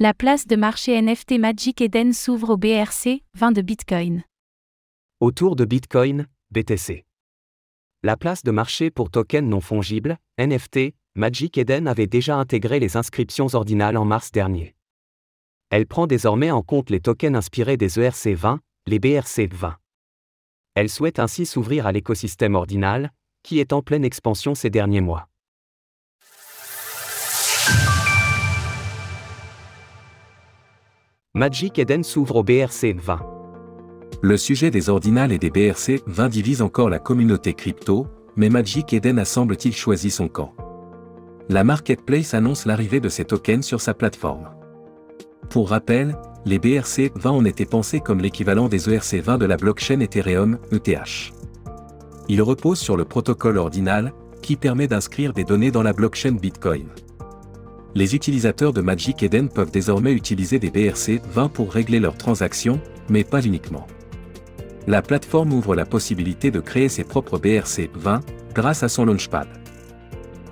La place de marché NFT Magic Eden s'ouvre au BRC 20 de Bitcoin. Autour de Bitcoin, BTC. La place de marché pour tokens non fongibles, NFT, Magic Eden avait déjà intégré les inscriptions ordinales en mars dernier. Elle prend désormais en compte les tokens inspirés des ERC20, les BRC20. Elle souhaite ainsi s'ouvrir à l'écosystème ordinal, qui est en pleine expansion ces derniers mois. Magic Eden s'ouvre au BRC 20. Le sujet des ordinals et des BRC 20 divise encore la communauté crypto, mais Magic Eden a semble-t-il choisi son camp. La marketplace annonce l'arrivée de ces tokens sur sa plateforme. Pour rappel, les BRC 20 ont été pensés comme l'équivalent des ERC 20 de la blockchain Ethereum, ETH. Ils reposent sur le protocole ordinal, qui permet d'inscrire des données dans la blockchain Bitcoin les utilisateurs de Magic Eden peuvent désormais utiliser des BRC20 pour régler leurs transactions, mais pas uniquement. La plateforme ouvre la possibilité de créer ses propres BRC20 grâce à son Launchpad.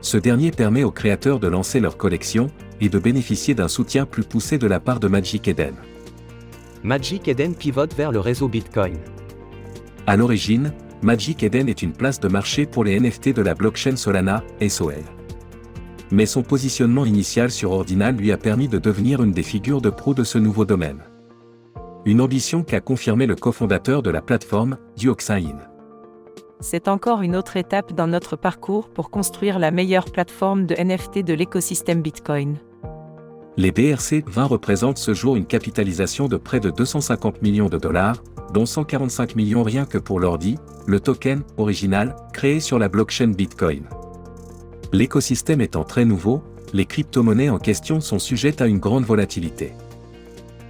Ce dernier permet aux créateurs de lancer leur collection et de bénéficier d'un soutien plus poussé de la part de Magic Eden. Magic Eden pivote vers le réseau Bitcoin. À l'origine, Magic Eden est une place de marché pour les NFT de la blockchain Solana, SOL mais son positionnement initial sur Ordinal lui a permis de devenir une des figures de proue de ce nouveau domaine. Une ambition qu'a confirmé le cofondateur de la plateforme, Duoxin. C'est encore une autre étape dans notre parcours pour construire la meilleure plateforme de NFT de l'écosystème Bitcoin. Les BRC20 représentent ce jour une capitalisation de près de 250 millions de dollars, dont 145 millions rien que pour l'ordi, le token original créé sur la blockchain Bitcoin. L'écosystème étant très nouveau, les crypto-monnaies en question sont sujettes à une grande volatilité.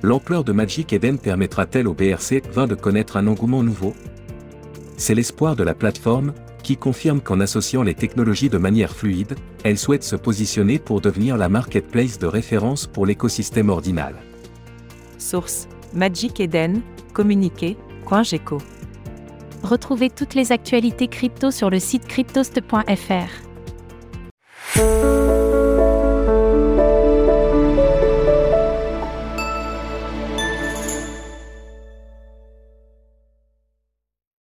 L'ampleur de Magic Eden permettra-t-elle au BRC20 de connaître un engouement nouveau? C'est l'espoir de la plateforme, qui confirme qu'en associant les technologies de manière fluide, elle souhaite se positionner pour devenir la marketplace de référence pour l'écosystème ordinal. Source Magic Eden, communiqué, .geco. Retrouvez toutes les actualités crypto sur le site cryptost.fr. Música